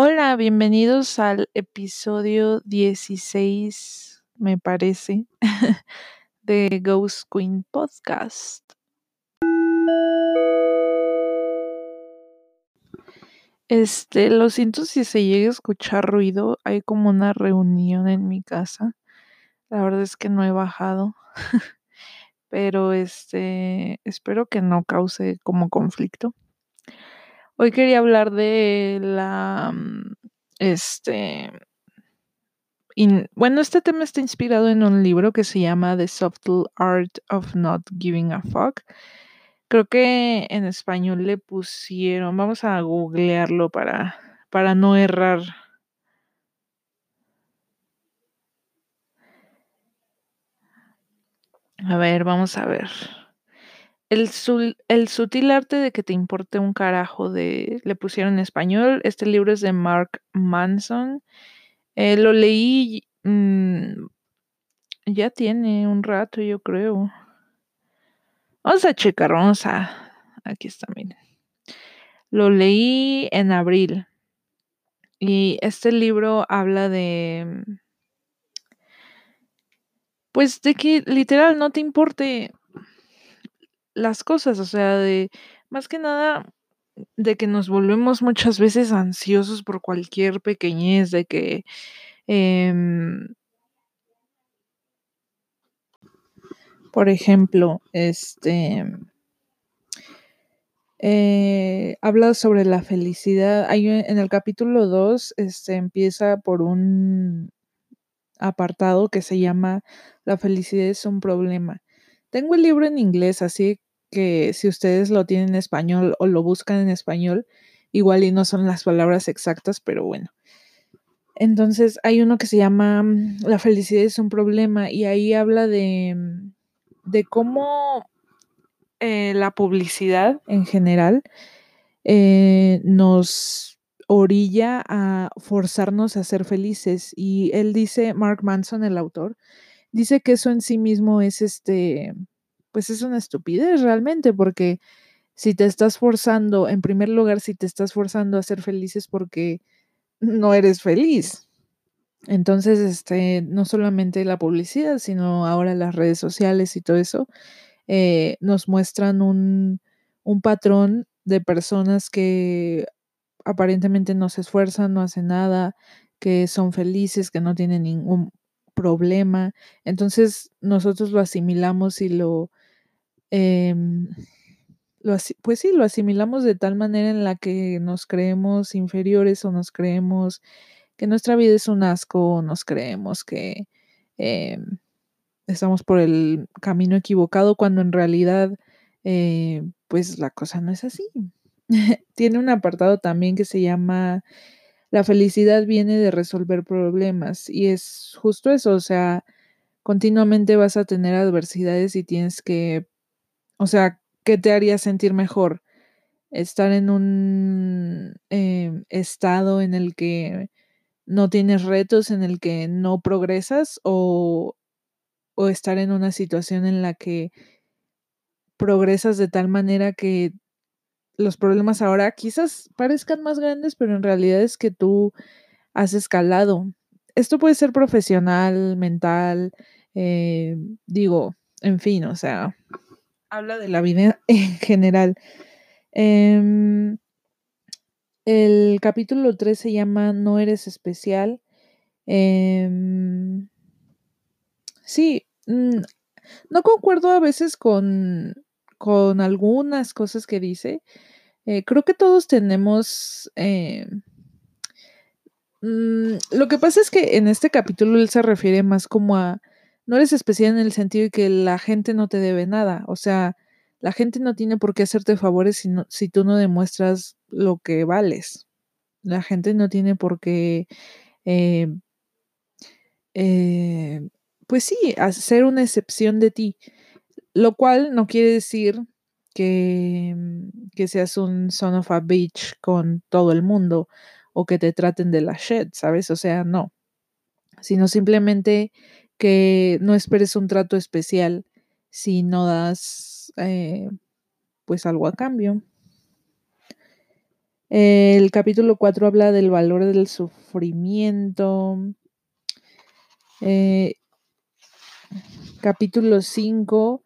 Hola, bienvenidos al episodio 16, me parece, de Ghost Queen Podcast. Este, lo siento si se llega a escuchar ruido, hay como una reunión en mi casa. La verdad es que no he bajado. Pero este, espero que no cause como conflicto. Hoy quería hablar de la, mm, este, bueno, este tema está inspirado en un libro que se llama The Subtle Art of Not Giving a Fuck. Creo que en español le pusieron, vamos a googlearlo para, para no errar. A ver, vamos a ver. El, el, sutil arte de que te importe un carajo de le pusieron español. Este libro es de Mark Manson. Eh, lo leí mm, ya tiene un rato, yo creo. Vamos a checar, vamos a. Aquí está, miren. Lo leí en abril. Y este libro habla de. Pues de que literal no te importe las cosas, o sea, de más que nada de que nos volvemos muchas veces ansiosos por cualquier pequeñez, de que em, por ejemplo, este eh, habla sobre la felicidad. Hay, en el capítulo 2 este, empieza por un apartado que se llama La felicidad es un problema. Tengo el libro en inglés, así que si ustedes lo tienen en español o lo buscan en español, igual y no son las palabras exactas, pero bueno. Entonces hay uno que se llama mm, La felicidad es un problema y ahí habla de, mm, de cómo eh, la publicidad en general eh, nos orilla a forzarnos a ser felices. Y él dice, Mark Manson, el autor, dice que eso en sí mismo es este, pues es una estupidez realmente, porque si te estás forzando, en primer lugar, si te estás forzando a ser feliz es porque no eres feliz. Entonces, este, no solamente la publicidad, sino ahora las redes sociales y todo eso, eh, nos muestran un, un patrón de personas que aparentemente no se esfuerzan, no hacen nada, que son felices, que no tienen ningún problema. Entonces nosotros lo asimilamos y lo, em, lo, pues sí, lo asimilamos de tal manera en la que nos creemos inferiores o nos creemos que nuestra vida es un asco o nos creemos que em, estamos por el camino equivocado cuando en realidad eh, pues la cosa no es así. Tiene un apartado también que se llama La felicidad viene de resolver problemas y es justo eso, o sea, continuamente vas a tener adversidades y tienes que, o sea, ¿qué te haría sentir mejor? Estar en un em, estado en el que no tienes retos, en el que no progresas o o estar en una situación en la que progresas de tal manera que los problemas ahora quizás parezcan más grandes, pero en realidad es que tú has escalado. Esto puede ser profesional, mental, eh, digo, en fin, o sea, habla de la vida en general. Em, el capítulo 3 se llama No eres especial. Em, sí, Mm, no concuerdo a veces con, con algunas cosas que dice. Eh, creo que todos tenemos... Eh, mm, lo que pasa es que en este capítulo él se refiere más como a... No eres especial en el sentido de que la gente no te debe nada. O sea, la gente no tiene por qué hacerte favores si, si tú no demuestras lo que vales. La gente no tiene por qué eh, eh pues sí, hacer una excepción de ti, lo cual no quiere decir que, que seas un son of a bitch con todo el mundo o que te traten de la shit, ¿sabes? O sea, no, sino simplemente que no esperes un trato especial si no das eh, pues algo a cambio. El capítulo 4 habla del valor del sufrimiento. Eh, capítulo 5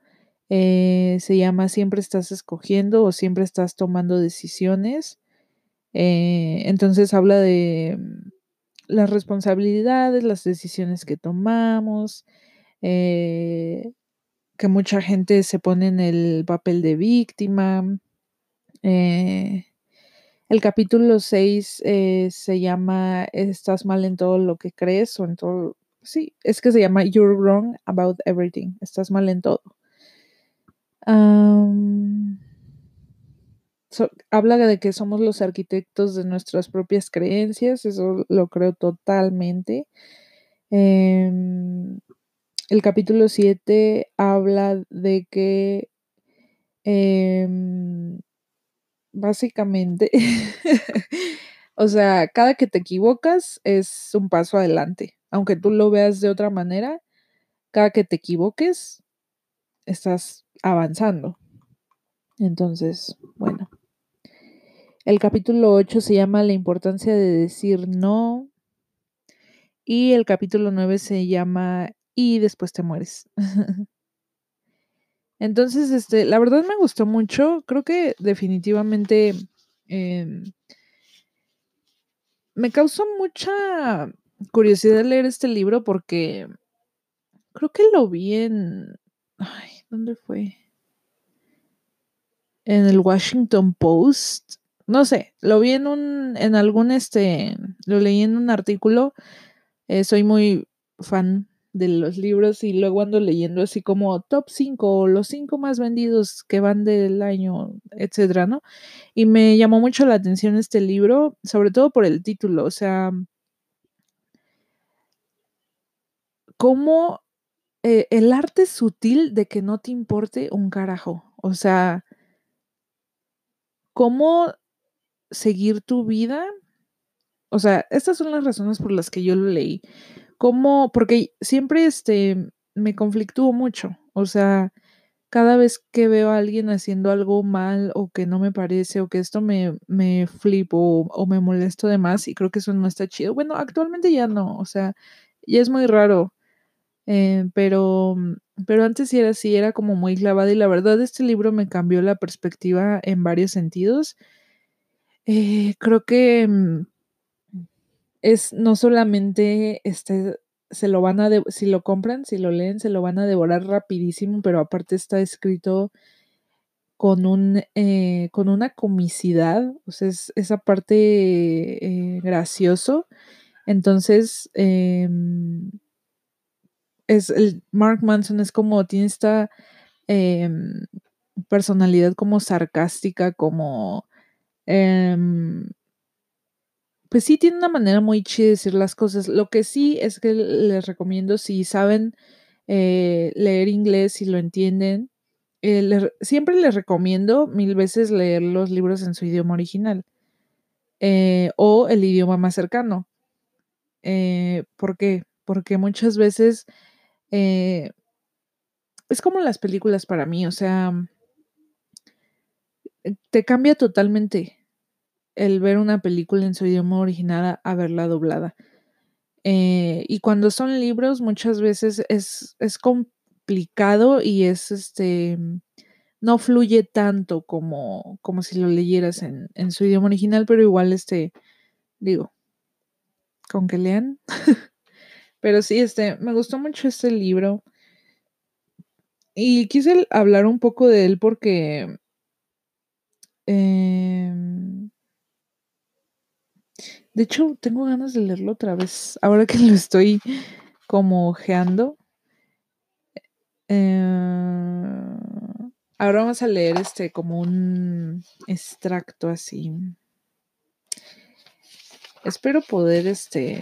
eh, se llama Siempre estás escogiendo o siempre estás tomando decisiones. Entonces habla de las responsabilidades, las decisiones que tomamos, eh, que mucha gente se pone en el papel de víctima. el capítulo 6 se llama Estás mal en todo lo que crees o en todo... Sí, es que se llama You're wrong about everything. Estás mal en todo habla de que somos los arquitectos de nuestras propias creencias, eso lo creo totalmente. Em, el capítulo 7 habla de que em, básicamente, o sea, cada que te equivocas es un paso adelante, aunque tú lo veas de otra manera, cada que te equivoques estás avanzando. Entonces, bueno. El capítulo 8 se llama La importancia de decir no. Y el capítulo 9 se llama Y después te mueres. Entonces, este, la verdad me gustó mucho. Creo que definitivamente em, me causó mucha curiosidad leer este libro porque creo que lo vi en. Ay, ¿dónde fue? En el Washington Post no sé, lo vi en un, en algún, este, lo leí en un artículo, eh, soy muy fan de los libros y luego ando leyendo así como top 5 o los 5 más vendidos que van del año, etcétera, ¿no? Y me llamó mucho la atención este libro, sobre todo por el título, o sea, cómo eh, el arte sutil de que no te importe un carajo, o sea, cómo seguir tu vida. O sea, estas son las razones por las que yo lo leí. Como, porque siempre este, me conflictúo mucho. O sea, cada vez que veo a alguien haciendo algo mal o que no me parece o que esto me, me flipo o, me molesto de más y creo que eso no está chido. Bueno, actualmente ya no, o sea, ya es muy raro. Eh, pero, pero antes sí era así, era como muy clavada y la verdad este libro me cambió la perspectiva en varios sentidos eh, creo que mm, es no solamente este se lo van a si lo compran, si lo leen, se lo van a devorar rapidísimo, pero aparte está escrito con un eh, con una comicidad, o sea, es esa parte eh, gracioso. Entonces, em, es el Mark Manson es como tiene esta em, personalidad como sarcástica, como Em, pues sí, tiene una manera muy chida de decir las cosas. Lo que sí es que les recomiendo, si saben eh, leer inglés, si lo entienden, eh, siempre les recomiendo mil veces leer los libros en su idioma original eh, o el idioma más cercano. ¿Por qué? Porque muchas veces es como las películas para mí, o sea, te cambia totalmente el ver una película en su idioma original a verla doblada. Eh, y cuando son libros, muchas veces es, es complicado y es este no fluye tanto como, como si lo leyeras en, en, su idioma original, pero igual este, digo, con que lean. pero sí, este, me gustó mucho este libro. Y quise hablar un poco de él porque Em, de hecho, tengo ganas de leerlo otra vez. Ahora que lo estoy como ojeando. Eh, ahora vamos a leer este como un extracto así. Espero poder este.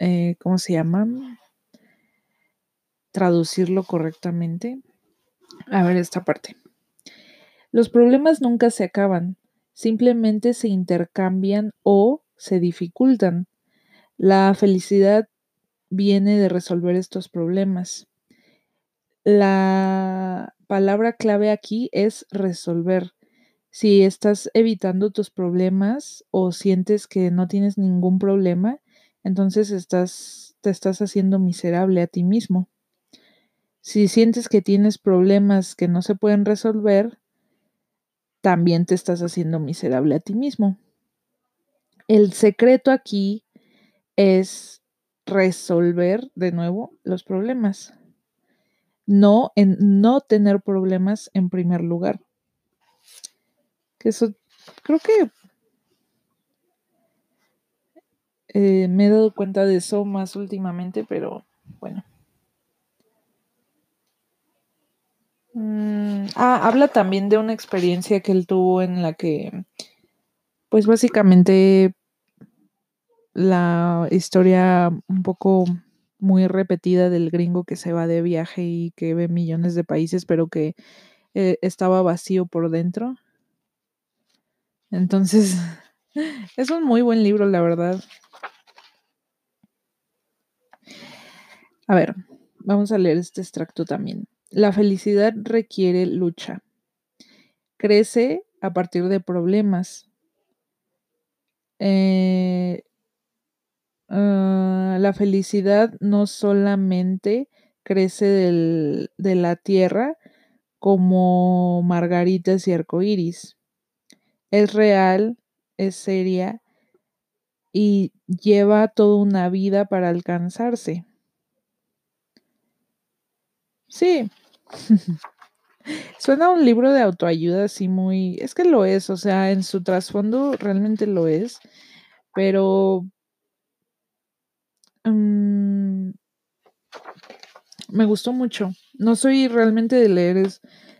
Eh, ¿Cómo se llama? Traducirlo correctamente. A ver esta parte. Los problemas nunca se acaban, simplemente se intercambian o se dificultan. La felicidad viene de resolver estos problemas. La palabra clave aquí es resolver. Si estás evitando tus problemas o sientes que no tienes ningún problema, entonces estás, te estás haciendo miserable a ti mismo. Si sientes que tienes problemas que no se pueden resolver, también te estás haciendo miserable a ti mismo. El secreto aquí es resolver de nuevo los problemas, no en no tener problemas en primer lugar. Que eso creo que eh, me he dado cuenta de eso más últimamente, pero bueno. Mm, ah, habla también de una experiencia que él tuvo en la que, pues básicamente la historia un poco muy repetida del gringo que se va de viaje y que ve millones de países, pero que eh, estaba vacío por dentro. Entonces, es un muy buen libro, la verdad. A ver, vamos a leer este extracto también. La felicidad requiere lucha. Crece a partir de problemas. Eh, ah, la felicidad no solamente crece de la tierra como margaritas y arcoíris. Es real, es seria y lleva toda una vida para alcanzarse. Sí. Suena un libro de autoayuda así muy... Es que lo es, o sea, en su trasfondo realmente lo es, pero... Mm, me gustó mucho. No soy realmente de leer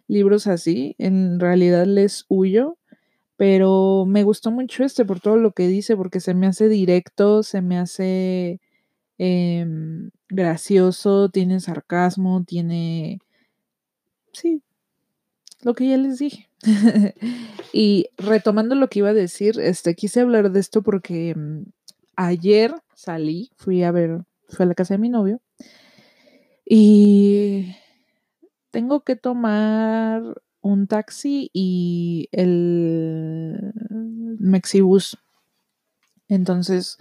libros así, en realidad les huyo, pero me gustó mucho este por todo lo que dice, porque se me hace directo, se me hace Em, gracioso, tiene sarcasmo, tiene... Sí, lo que ya les dije. y retomando lo que iba a decir, este, quise hablar de esto porque mm, ayer salí, fui a ver, fui a la casa de mi novio y tengo que tomar un taxi y el Mexibus. Entonces,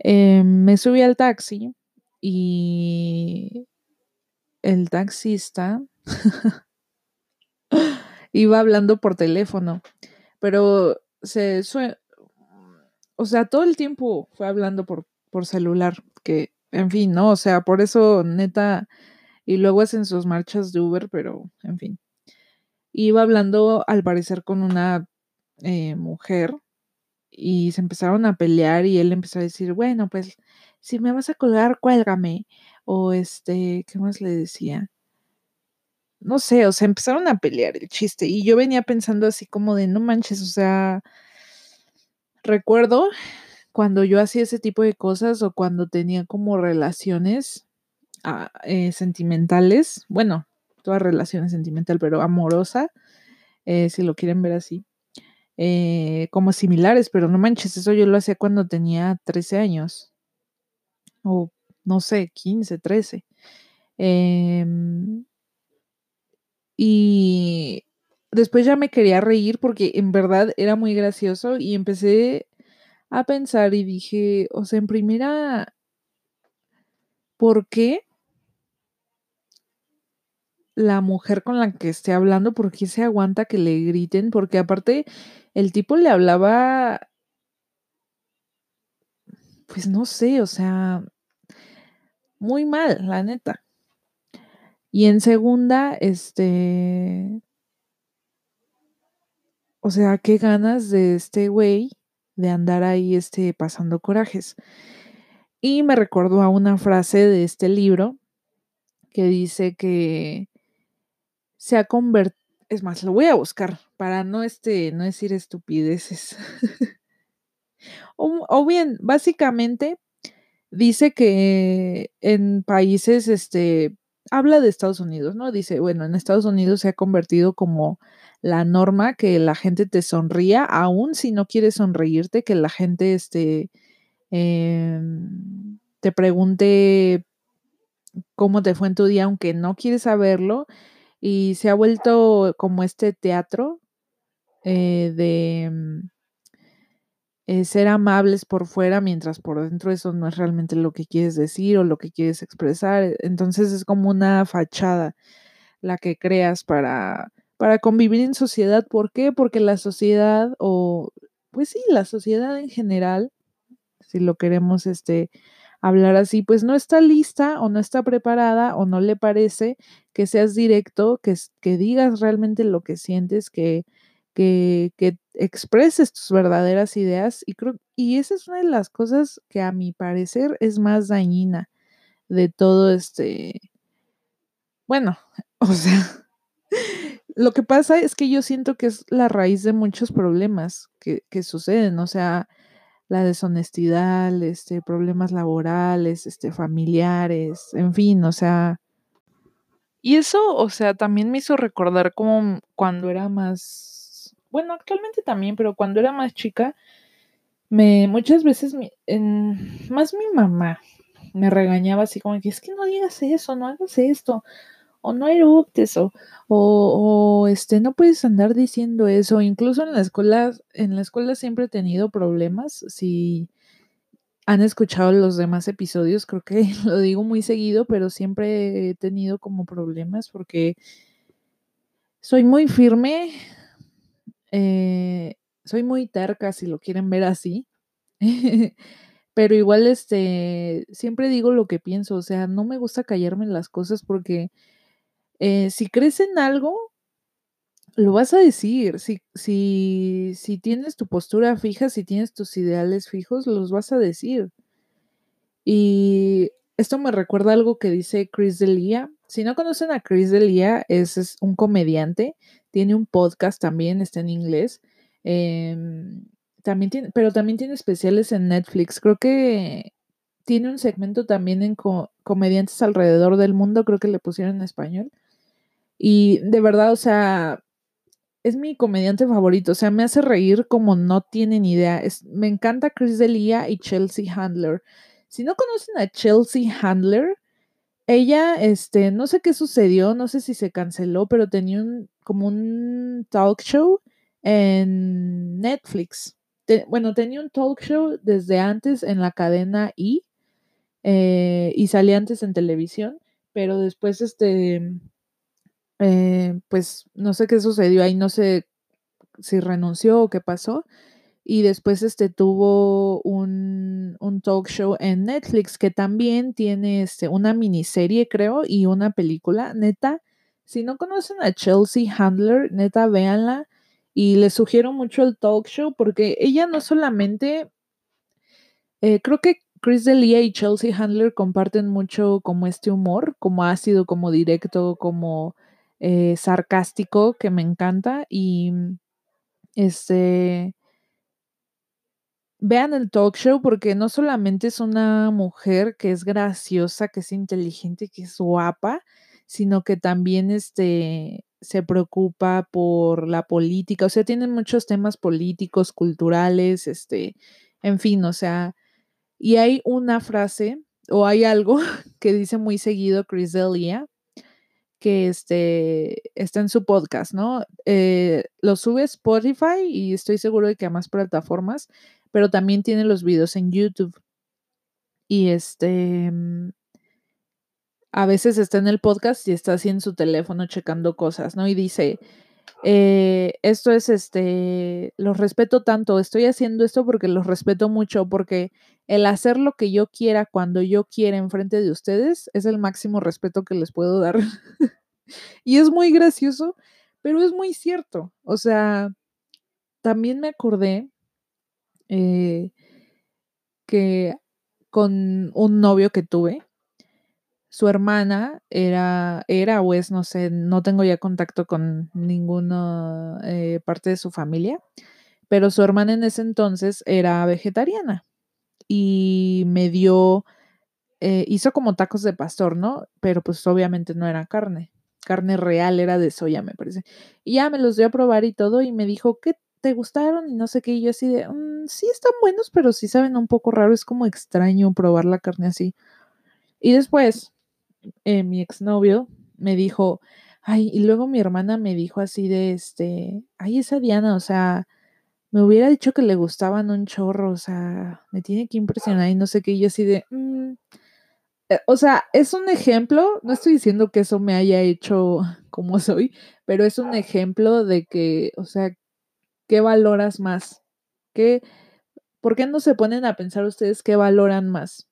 eh, me subí al taxi y el taxista iba hablando por teléfono, pero se o sea, todo el tiempo fue hablando por, por celular, que, en fin, ¿no? O sea, por eso, neta, y luego hacen sus marchas de Uber, pero, en fin. Iba hablando, al parecer, con una eh, mujer y se empezaron a pelear y él empezó a decir, bueno, pues si me vas a colgar, cuélgame. O este, ¿qué más le decía? No sé, o sea, empezaron a pelear el chiste y yo venía pensando así como de, no manches, o sea, recuerdo cuando yo hacía ese tipo de cosas o cuando tenía como relaciones ah, eh, sentimentales, bueno, toda relación sentimental, pero amorosa, eh, si lo quieren ver así. Eh, como similares, pero no manches, eso yo lo hacía cuando tenía 13 años, o no sé, 15, 13. Em, y después ya me quería reír porque en verdad era muy gracioso y empecé a pensar y dije, o sea, en primera, ¿por qué la mujer con la que esté hablando, por qué se aguanta que le griten? Porque aparte el tipo le hablaba, pues no sé, o sea, muy mal, la neta. Y en segunda, este, o sea, qué ganas de este güey de andar ahí, este, pasando corajes. Y me recordó a una frase de este libro que dice que se ha convertido, es más, lo voy a buscar para no, este, no decir estupideces. o, bien, básicamente dice que en países, este, habla de Estados Unidos, ¿no? Dice, bueno, en Estados Unidos se ha convertido como la norma que la gente te sonría, aún si no quieres sonreírte, que la gente, este, em, te pregunte cómo te fue en tu día, aunque no quieres saberlo, y se ha vuelto como este teatro eh, de eh, ser amables por fuera, mientras por dentro eso no es realmente lo que quieres decir o lo que quieres expresar. Entonces es como una fachada la que creas para, para convivir en sociedad. ¿Por qué? Porque la sociedad, o pues sí, la sociedad en general, si lo queremos este, hablar así, pues no está lista o no está preparada o no le parece que seas directo, que, que digas realmente lo que sientes, que, que, que expreses tus verdaderas ideas. Y, creo, y esa es una de las cosas que a mi parecer es más dañina de todo este, bueno, o sea, lo que pasa es que yo siento que es la raíz de muchos problemas que, que suceden, o sea, la deshonestidad, este, problemas laborales, este, familiares, en fin, o sea. Y eso, o sea, también me hizo recordar como cuando era más, bueno, actualmente también, pero cuando era más chica, me, muchas veces, más mi mamá me regañaba así como que es que no digas eso, no hagas esto, o no eructes, o, o, este, no puedes andar diciendo eso. Incluso en la escuela, en la escuela siempre he tenido problemas. Si han escuchado los demás episodios, creo que lo digo muy seguido, pero siempre he tenido como problemas porque soy muy firme, eh, soy muy terca, si lo quieren ver así. pero igual este siempre digo lo que pienso, o sea, no me gusta callarme en las cosas porque eh, si crees en algo, lo vas a decir. Si, si, si tienes tu postura fija, si tienes tus ideales fijos, los vas a decir. Y esto me recuerda algo que dice Chris Delia. Si no conocen a Chris Delia, es, es un comediante, tiene un podcast también, está en inglés. Em, también tiene, pero también tiene especiales en Netflix. Creo que tiene un segmento también en comediantes alrededor del mundo, creo que le pusieron en español. Y de verdad, o sea, es mi comediante favorito. O sea, me hace reír como no tienen idea. Es, me encanta Chris Delia y Chelsea Handler. Si no conocen a Chelsea Handler, ella, este, no sé qué sucedió, no sé si se canceló, pero tenía un, como un talk show en Netflix. bueno, tenía un talk show desde antes en la cadena I eh, y salía antes en televisión, pero después, este, eh, pues no sé qué sucedió ahí, no sé si renunció o qué pasó. Y después este, tuvo un, un, talk show en Netflix que también tiene este, una miniserie, creo, y una película. Neta, si no conocen a Chelsea Handler, neta, véanla. Y les sugiero mucho el talk show porque ella no solamente, eh, creo que Chris D'Elia y Chelsea Handler comparten mucho como este humor, como ácido, como directo, como eh, sarcástico que me encanta y este vean el talk show porque no solamente es una mujer que es graciosa, que es inteligente, que es guapa, sino que también este se preocupa por la política, o sea, tienen muchos temas políticos, culturales, este, en fin, o sea, y hay una frase o hay algo que dice muy seguido Chris Delia, que este, está en su podcast, ¿no? Eh, lo sube Spotify y estoy seguro de que a más plataformas, pero también tiene los videos en YouTube. Y este, mm, a veces está en el podcast y está así en su teléfono checando cosas, ¿no? Y dice, eh, esto es este, los respeto tanto, estoy haciendo esto porque los respeto mucho, porque el hacer lo que yo quiera cuando yo quiera enfrente de ustedes es el máximo respeto que les puedo dar. y es muy gracioso, pero es muy cierto. O sea, también me acordé eh, que con un novio que tuve, su hermana era, era o es, no sé, no tengo ya contacto con ninguna eh, parte de su familia, pero su hermana en ese entonces era vegetariana y me dio, eh, hizo como tacos de pastor, ¿no? Pero pues obviamente no era carne, carne real, era de soya, me parece. Y ya me los dio a probar y todo y me dijo, ¿qué te gustaron? Y no sé qué, y yo así de, mm, sí están buenos, pero sí saben un poco raro, es como extraño probar la carne así. Y después, eh, mi exnovio me dijo, Ay, y luego mi hermana me dijo así de este, ay, esa Diana, o sea, me hubiera dicho que le gustaban un chorro, o sea, me tiene que impresionar y no sé qué, y yo así de, mm, eh, o sea, es un ejemplo, no estoy diciendo que eso me haya hecho como soy, pero es un ejemplo de que, o sea, ¿qué valoras más? ¿Qué, ¿Por qué no se ponen a pensar ustedes qué valoran más?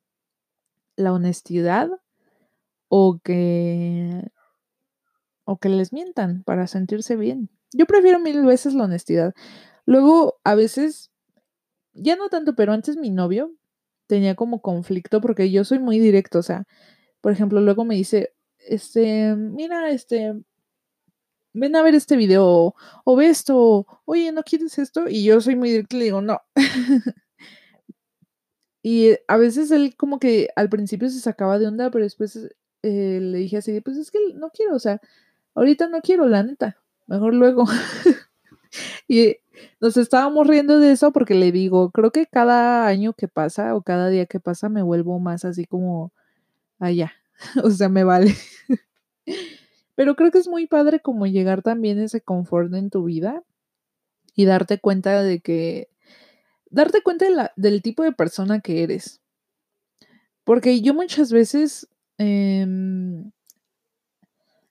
¿La honestidad o que o que les mientan para sentirse bien? Yo prefiero mil veces la honestidad. Luego, a veces, ya no tanto, pero antes mi novio tenía como conflicto porque yo soy muy directo, o sea, por ejemplo, luego me dice, este, mira, este, ven a ver este video, o, ve esto, oye, ¿no quieres esto? Y yo soy muy directo y le digo, no. y a veces él como que al principio se sacaba de onda, pero después eh, le dije así, pues es que no quiero, o sea, ahorita no quiero, la neta, mejor luego. y nos estábamos riendo de eso porque le digo, creo que cada año que pasa o cada día que pasa me vuelvo más así como allá, o sea, me vale. Pero creo que es muy padre como llegar también a ese confort en tu vida y darte cuenta de que, darte cuenta del tipo de persona que eres. Porque yo muchas veces, em,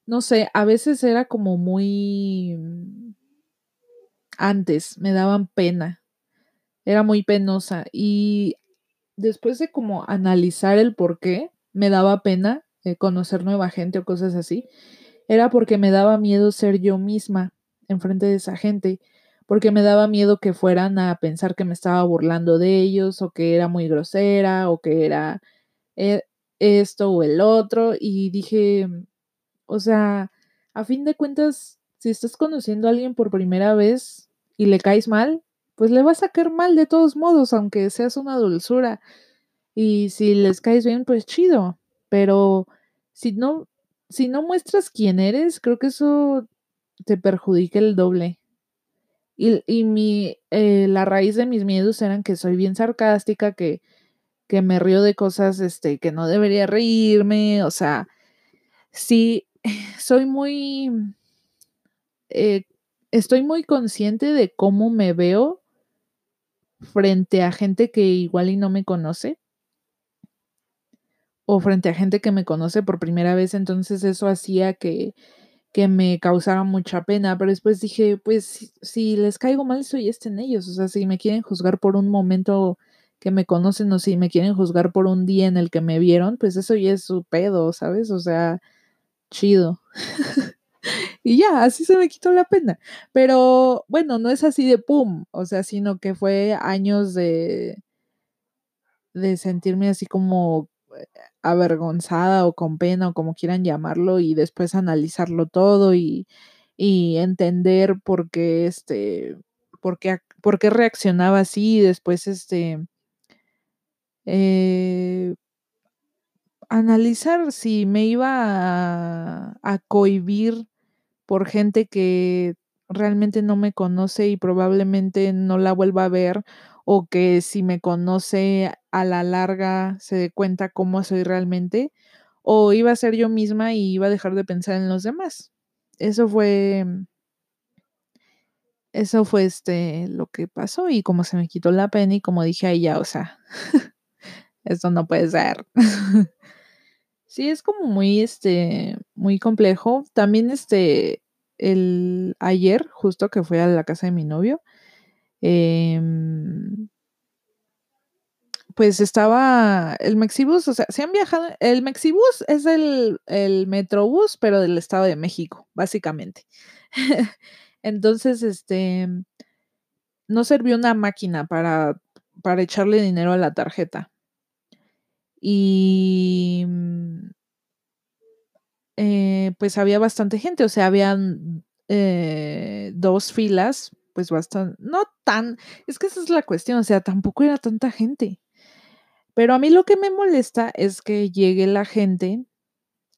no sé, a veces era como muy, antes me daban pena, era muy penosa y después de como analizar el por qué me daba pena eh, conocer nueva gente o cosas así, era porque me daba miedo ser yo misma enfrente de esa gente, porque me daba miedo que fueran a pensar que me estaba burlando de ellos o que era muy grosera o que era eh, esto o el otro y dije, o sea, a fin de cuentas, si estás conociendo a alguien por primera vez y le caes mal, pues le vas a caer mal de todos modos, aunque seas una dulzura. Y si les caes bien, pues chido. Pero si no, si no muestras quién eres, creo que eso te perjudica el doble. Y, y mi, eh, la raíz de mis miedos eran que soy bien sarcástica, que, que me río de cosas este, que no debería reírme, o sea, sí, soy muy, eh, estoy muy consciente de cómo me veo frente a gente que igual y no me conoce o frente a gente que me conoce por primera vez, entonces eso hacía que, que me causara mucha pena, pero después dije, pues si, les caigo mal, soy este en ellos, o sea, si me quieren juzgar por un momento que me conocen o si me quieren juzgar por un día en el que me vieron, pues eso ya es su pedo, ¿sabes? O sea, chido. y ya, así se me quitó la pena. Pero bueno, no es así de pum, o sea, sino que fue años de, de sentirme así como avergonzada o con pena o como quieran llamarlo y después analizarlo todo y, entender por qué este por qué, reaccionaba así y después este eh, analizar si me iba a cohibir por gente que realmente no me conoce y probablemente no la vuelva a ver o que si me conoce a la larga se dé cuenta cómo soy realmente, o iba a ser yo misma y iba a dejar de pensar en los demás. Eso fue eso fue este lo que pasó y como se me quitó la pena y como dije ahí ya, o sea, esto no puede ser. sí, es como muy este muy complejo. También este el ayer justo que fui a la casa de mi novio, Em, pues estaba el Mexibus, o sea, se han viajado, el Mexibus es el, el Metrobús, pero del Estado de México, básicamente. Entonces, este, no sirvió una máquina para, para echarle dinero a la tarjeta. Y mm, eh, pues había bastante gente, o sea, habían eh, dos filas pues bastante, no tan, es que esa es la cuestión, o sea, tampoco era tanta gente. Pero a mí lo que me molesta es que llegue la gente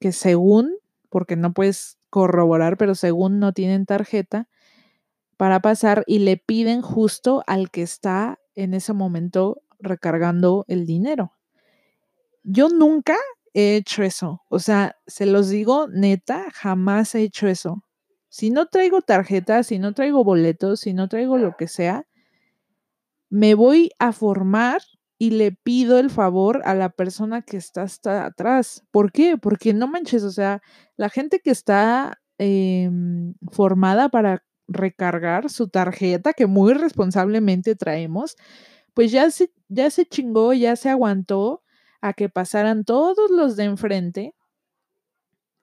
que según, porque no puedes corroborar, pero según no tienen tarjeta para pasar y le piden justo al que está en ese momento recargando el dinero. Yo nunca he hecho eso. O sea, se los digo, neta, jamás he hecho eso. Si no traigo tarjetas, si no traigo boletos, si no traigo lo que sea, me voy a formar y le pido el favor a la persona que está hasta atrás. ¿Por qué? Porque no manches, o sea, la gente que está em, formada para recargar su tarjeta, que muy responsablemente traemos, pues ya se, ya se chingó, ya se aguantó a que pasaran todos los de enfrente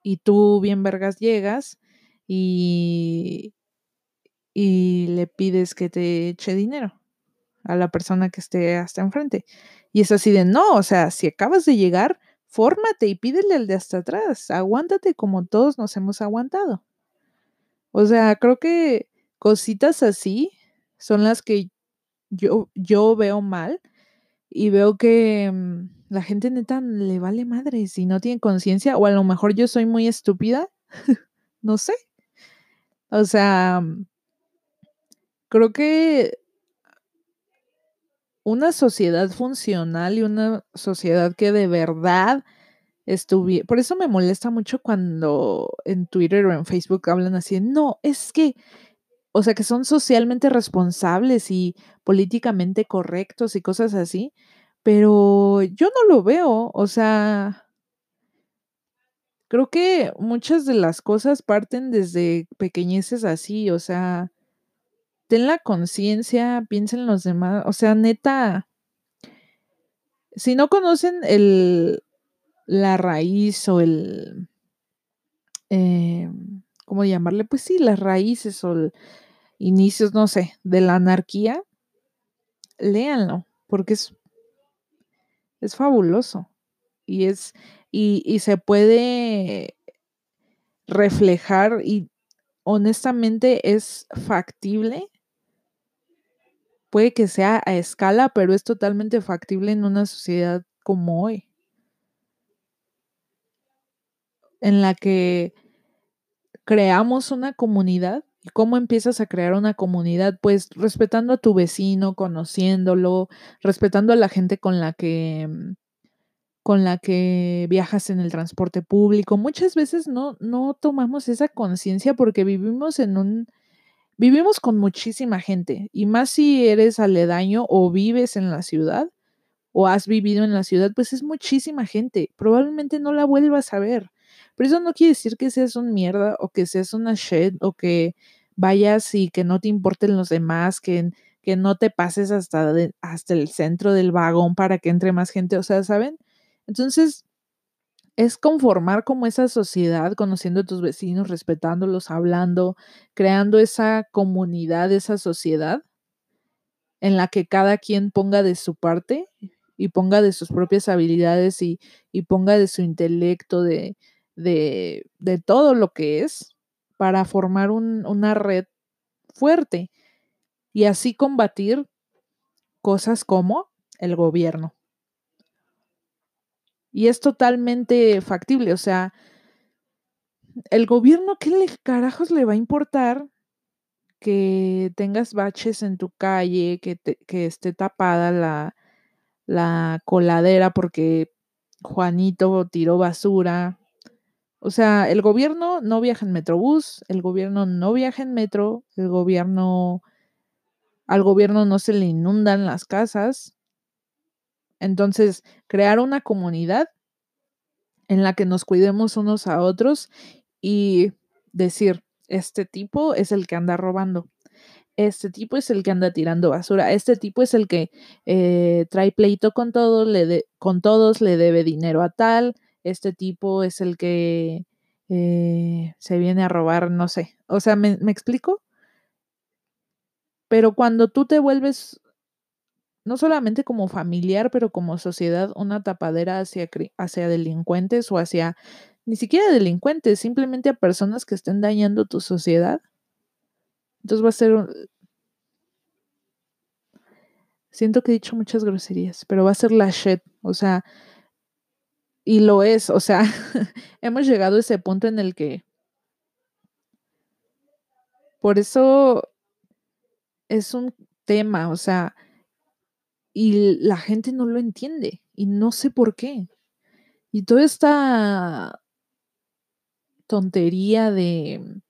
y tú bien vergas llegas y, y le pides que te eche dinero a la persona que esté hasta enfrente. Y es así de, no, o sea, si acabas de llegar, fórmate y pídele al de hasta atrás, aguántate como todos nos hemos aguantado. O sea, creo que cositas así son las que yo, yo veo mal y veo que mm, la gente neta le vale madre si no tiene conciencia o a lo mejor yo soy muy estúpida, no sé. O sea, mm, creo que una sociedad funcional y una sociedad que de verdad estuviera... Por eso me molesta mucho cuando en Twitter o en Facebook hablan así, no, es que, o sea, que son socialmente responsables y políticamente correctos y cosas así, pero yo no lo veo, o sea, creo que muchas de las cosas parten desde pequeñeces así, o sea, ten la conciencia, piensa en los demás, o sea, neta, si no conocen el, la raíz o el, eh, ¿cómo llamarle? Pues sí, las raíces o inicios, no sé, de la anarquía, léanlo, porque es, es fabuloso y es, y, y se puede reflejar y honestamente es factible puede que sea a escala, pero es totalmente factible en una sociedad como hoy, en la que creamos una comunidad. ¿Y cómo empiezas a crear una comunidad? Pues respetando a tu vecino, conociéndolo, respetando a la gente con la que mm, con la que viajas en el transporte público. Muchas veces no, no tomamos esa conciencia porque vivimos en un Vivimos con muchísima gente y más si eres aledaño o vives en la ciudad o has vivido en la ciudad, pues es muchísima gente. Probablemente no la vuelvas a ver. Pero eso no quiere decir que seas un mierda o que seas una shed o que vayas y que no te importen los demás, que, que no te pases hasta, hasta el centro del vagón para que entre más gente. O sea, ¿saben? Entonces, es conformar como esa sociedad, conociendo a tus vecinos, respetándolos, hablando, creando esa comunidad, esa sociedad en la que cada quien ponga de su parte y ponga de sus propias habilidades y, ponga de su intelecto, de, de, todo lo que es, para formar una red fuerte y así combatir cosas como el gobierno. Y es totalmente factible, o sea, el gobierno, ¿qué le carajos le va a importar que tengas baches en tu calle, que, que esté tapada la, la coladera porque Juanito tiró basura? O sea, el gobierno no viaja en metrobús, el gobierno no viaja en metro, el gobierno, al gobierno no se le inundan las casas, entonces, crear una comunidad en la que nos cuidemos unos a otros y decir, este tipo es el que anda robando, este tipo es el que anda tirando basura, este tipo es el que eh, trae pleito con todos, le con todos, le debe dinero a tal, este tipo es el que eh, se viene a robar, no sé. O sea, ¿me, ¿me explico? Pero cuando tú te vuelves no solamente como familiar, pero como sociedad, una tapadera hacia, hacia delincuentes o hacia ni siquiera delincuentes, simplemente a personas que estén dañando tu sociedad. Entonces va a ser Siento que he dicho muchas groserías, pero va a ser la shit, o sea, y lo es, o sea, hemos llegado a ese punto en el que por eso es un tema, o sea, y la gente no lo entiende y no sé por qué. Y toda esta tontería de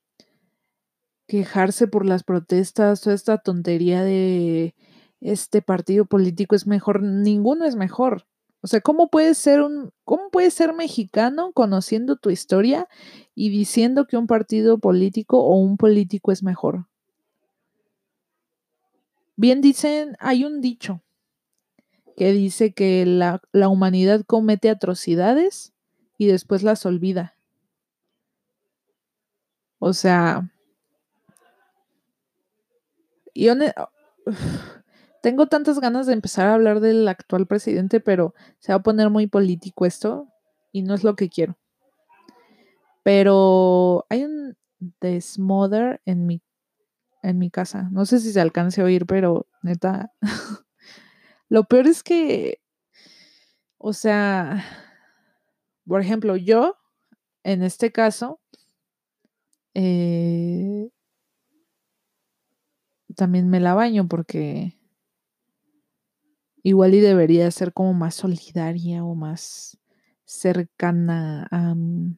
quejarse por las protestas, toda esta tontería de este partido político es mejor, ninguno es mejor. O sea, ¿cómo puedes ser un, cómo puedes ser mexicano conociendo tu historia y diciendo que un partido político o un político es mejor? Bien dicen, hay un dicho que dice que la, la humanidad comete atrocidades y después las olvida. O sea, y tengo tantas ganas de empezar a hablar del actual presidente, pero se va a poner muy político esto y no es lo que quiero. Pero hay un desmother en mi, en mi casa. No sé si se alcance a oír, pero neta. lo peor es que, o sea, por ejemplo, yo, en este caso, eh, también me la baño porque igual y debería ser como más solidaria o más cercana a, mm,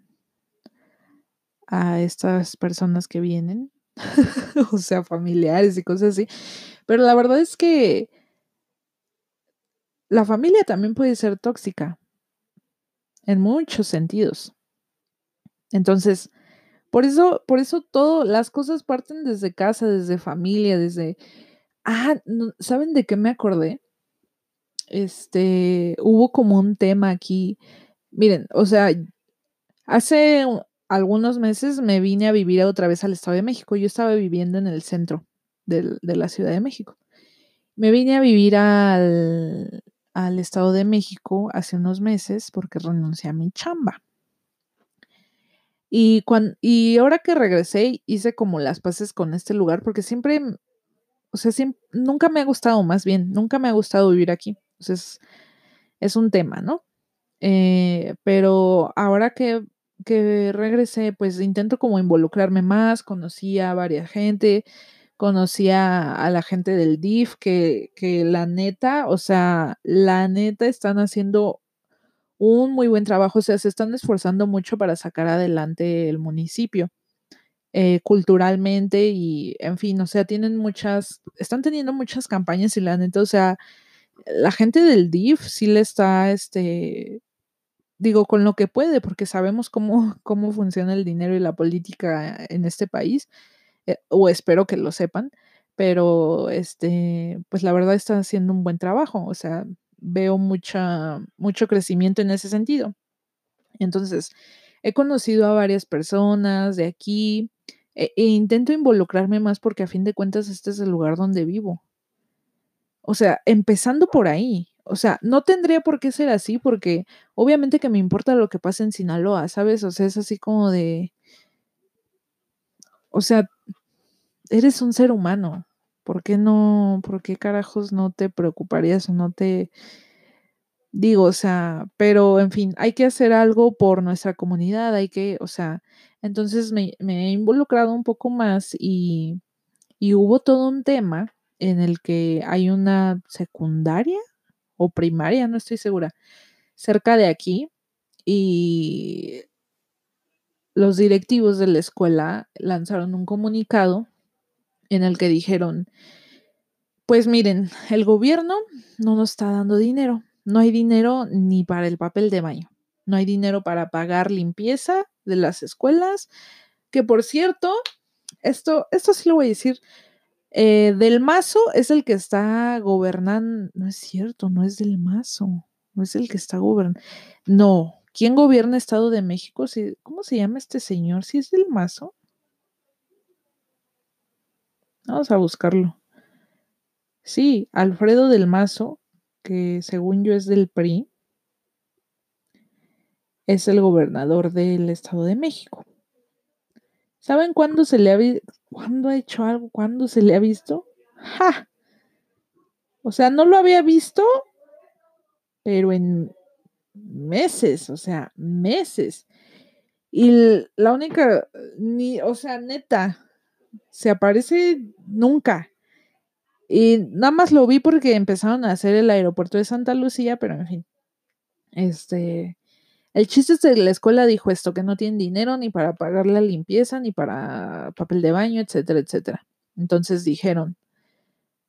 a estas personas que vienen, o sea, familiares y cosas así. Pero la verdad es que la familia también puede ser tóxica en muchos sentidos. Entonces, por eso, por eso todo, las cosas parten desde casa, desde familia, desde. Ah, ¿saben de qué me acordé? Este, hubo como un tema aquí. Miren, o sea, hace algunos meses me vine a vivir otra vez al Estado de México. Yo estaba viviendo en el centro de la Ciudad de México. Me vine a vivir al, al Estado de México hace unos meses porque renuncié a mi chamba. Y, cuando, y ahora que regresé, hice como las paces con este lugar, porque siempre, o sea, siempre, nunca me ha gustado, más bien, nunca me ha gustado vivir aquí. Entonces, es un tema, ¿no? Eh, pero ahora que, que regresé, pues intento como involucrarme más, conocí a varias gente, conocí a, a la gente del DIF, que, que la neta, o sea, la neta están haciendo un muy buen trabajo, o sea, se están esforzando mucho para sacar adelante el municipio. Eh, culturalmente y en fin, o sea, tienen muchas, están teniendo muchas campañas y la neta, o sea, la gente del DIF sí le está, este, digo, con lo que puede, porque sabemos cómo, cómo funciona el dinero y la política en este país, eh, o espero que lo sepan, pero, este, pues la verdad están haciendo un buen trabajo, o sea, veo mucha, mucho crecimiento en ese sentido. Entonces, he conocido a varias personas de aquí e, e, intento involucrarme más porque a fin de cuentas este es el lugar donde vivo. O sea, empezando por ahí. O sea, no tendría por qué ser así porque obviamente que me importa lo que pasa en Sinaloa, ¿sabes? O sea, es así como de... O sea, eres un ser humano. ¿Por qué no, por qué carajos no te preocuparías o no te... Digo, o sea, pero en fin, hay que hacer algo por nuestra comunidad, hay que, o sea, entonces me, he involucrado un poco más y, y hubo todo un tema en el que hay una secundaria o primaria, no estoy segura, cerca de aquí y los directivos de la escuela lanzaron un comunicado en el que dijeron, pues miren, el gobierno no nos está dando dinero, no hay dinero ni para el papel de baño, no hay dinero para pagar limpieza de las escuelas, que por cierto, esto, esto sí lo voy a decir, eh, del Mazo es el que está gobernando, no es cierto, no es del Mazo, no es el que está gobernando, no, ¿quién gobierna Estado de México? ¿Cómo se llama este señor? ¿Si es del Mazo? Vamos a buscarlo. Sí, Alfredo del Mazo, que según yo es del PRI, es el gobernador del Estado de México. ¿Saben cuándo se le ha visto? ¿Cuándo ha hecho algo? ¿Cuándo se le ha visto? ¡Ja! O sea, no lo había visto, pero en meses, o sea, meses. Y la única, ni, o sea, neta, se aparece nunca. Y nada más lo vi porque empezaron a hacer el aeropuerto de Santa Lucía, pero en fin. Este, El chiste es que la escuela dijo esto, que no tienen dinero ni para pagar la limpieza, ni para papel de baño, etcétera, etcétera. Entonces dijeron,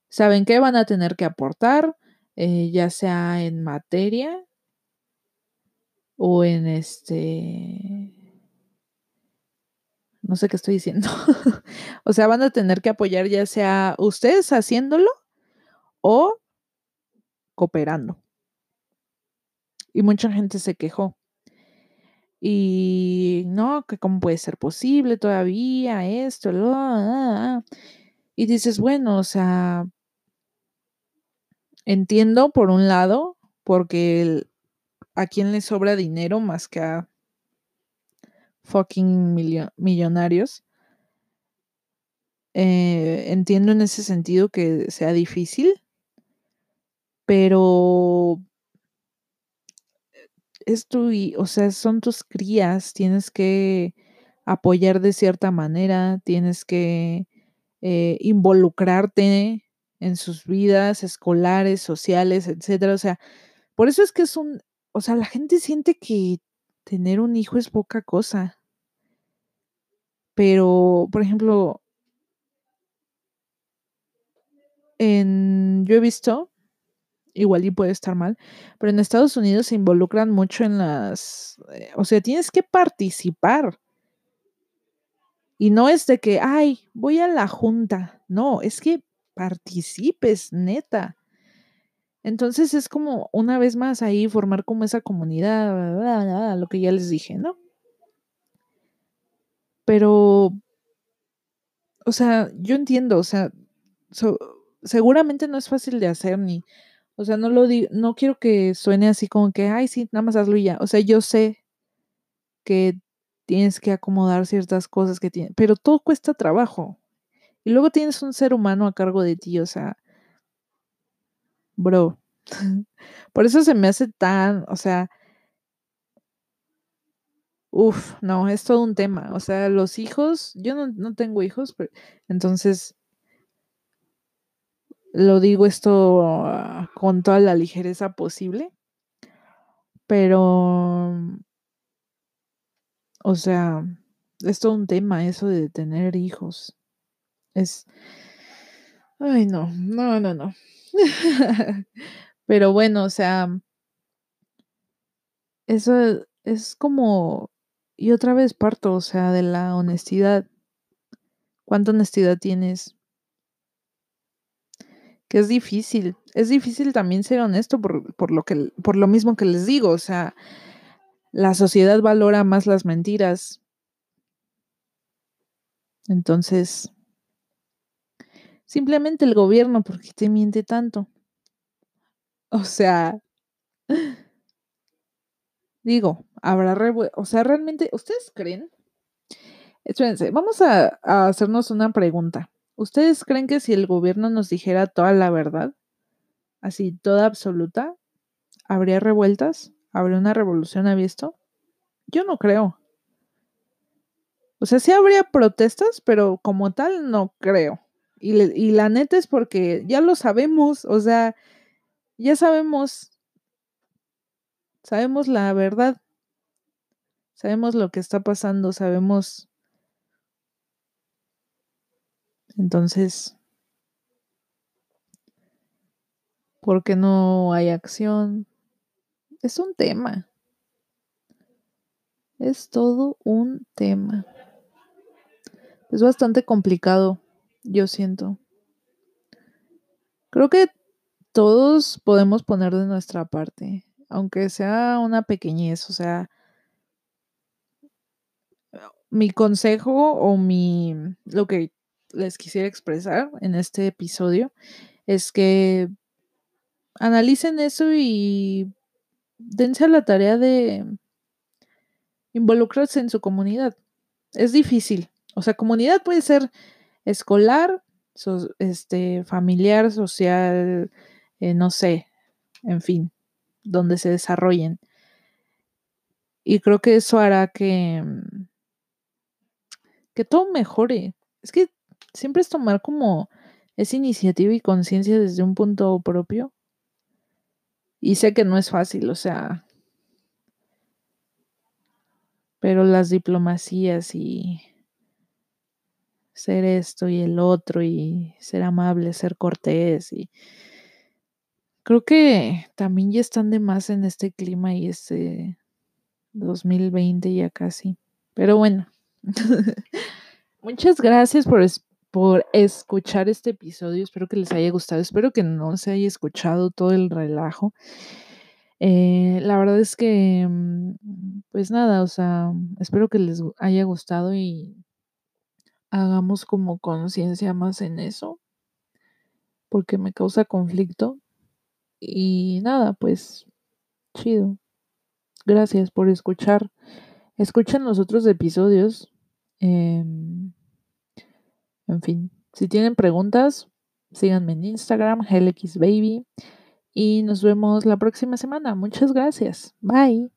¿saben qué? Van a tener que aportar, eh, ya sea en materia o en este... No sé qué estoy diciendo. o sea, van a tener que apoyar ya sea ustedes haciéndolo o cooperando. Y mucha gente se quejó. Y no, que cómo puede ser posible todavía esto, lo, ah, ah". y dices, bueno, o sea, entiendo por un lado, porque a quién le sobra dinero más que a fucking millonarios. Eh, entiendo en ese sentido que sea difícil, pero es tu, o sea, son tus crías, tienes que apoyar de cierta manera, tienes que eh, involucrarte en sus vidas escolares, sociales, etcétera. O sea, por eso es que es un, o sea, la gente siente que tener un hijo es poca cosa. Pero, por ejemplo, en, yo he visto igual y puede estar mal, pero en Estados Unidos se involucran mucho en las, eh, o sea, tienes que participar. Y no es de que, ay, voy a la junta. No, es que participes, neta. Entonces es como una vez más ahí formar como esa comunidad, lo que ya les dije, ¿no? Pero, o sea, yo entiendo, o sea, seguramente no es fácil de hacer ni, o sea, no lo digo, no quiero que suene así como que, ay, sí, nada más hazlo y ya. O sea, yo sé que tienes que acomodar ciertas cosas que tienes, pero todo cuesta trabajo. Y luego tienes un ser humano a cargo de ti, o sea, bro. Por eso se me hace tan, o sea, uff, no, es todo un tema. O sea, los hijos, yo no, no tengo hijos, pero, entonces lo digo esto ah, con toda la ligereza posible, pero, o sea, es todo un tema eso de tener hijos. Es, ay, no, no, no, no. pero bueno, o sea, eso es como, y otra vez parto, o sea, de la honestidad. ¿Cuánta honestidad tienes? que es difícil. Es difícil también ser honesto por, lo que, por lo mismo que les digo. O sea, la sociedad valora más las mentiras. Entonces, simplemente el gobierno, ¿por qué te miente tanto? O sea, digo, habrá, o sea, realmente, ¿ustedes creen? Espérense, vamos a hacernos una pregunta. ¿Ustedes creen que si el gobierno nos dijera toda la verdad, así toda absoluta, habría revueltas? ¿Habría una revolución a visto? Yo no creo. O sea, sí habría protestas, pero como tal no creo. Y, y, la neta es porque ya lo sabemos, o sea, ya sabemos, sabemos la verdad, sabemos lo que está pasando, sabemos entonces, ¿por qué no hay acción? Es un tema. Es todo un tema. Es bastante complicado, yo siento. Creo que todos podemos poner de nuestra parte, aunque sea una pequeñez, o sea, mi consejo o mi lo que les quisiera expresar en este episodio es que analicen eso y dense a la tarea de involucrarse en su comunidad. Es difícil. O sea, comunidad puede ser escolar, este, familiar, social, eh, no sé, en fin, donde se desarrollen. Y creo que eso hará que, que todo mejore. Es que siempre es tomar como esa iniciativa y conciencia desde un punto propio. Y sé que no es fácil, o sea, pero las diplomacias y ser esto y el otro y ser amable, ser cortés y creo que también ya están de más en este clima y este 2020 ya casi. Pero bueno, muchas gracias por, por escuchar este episodio. Espero que les haya gustado. Espero que no se haya escuchado todo el relajo. Eh, la verdad es que, mm, pues nada, o sea, espero que les haya gustado y hagamos como conciencia más en eso, porque me causa conflicto. Y nada, pues chido. Gracias por escuchar. Escuchen los otros episodios. Em, en fin, si tienen preguntas, síganme en Instagram, HellXBaby. Y nos vemos la próxima semana. Muchas gracias. Bye.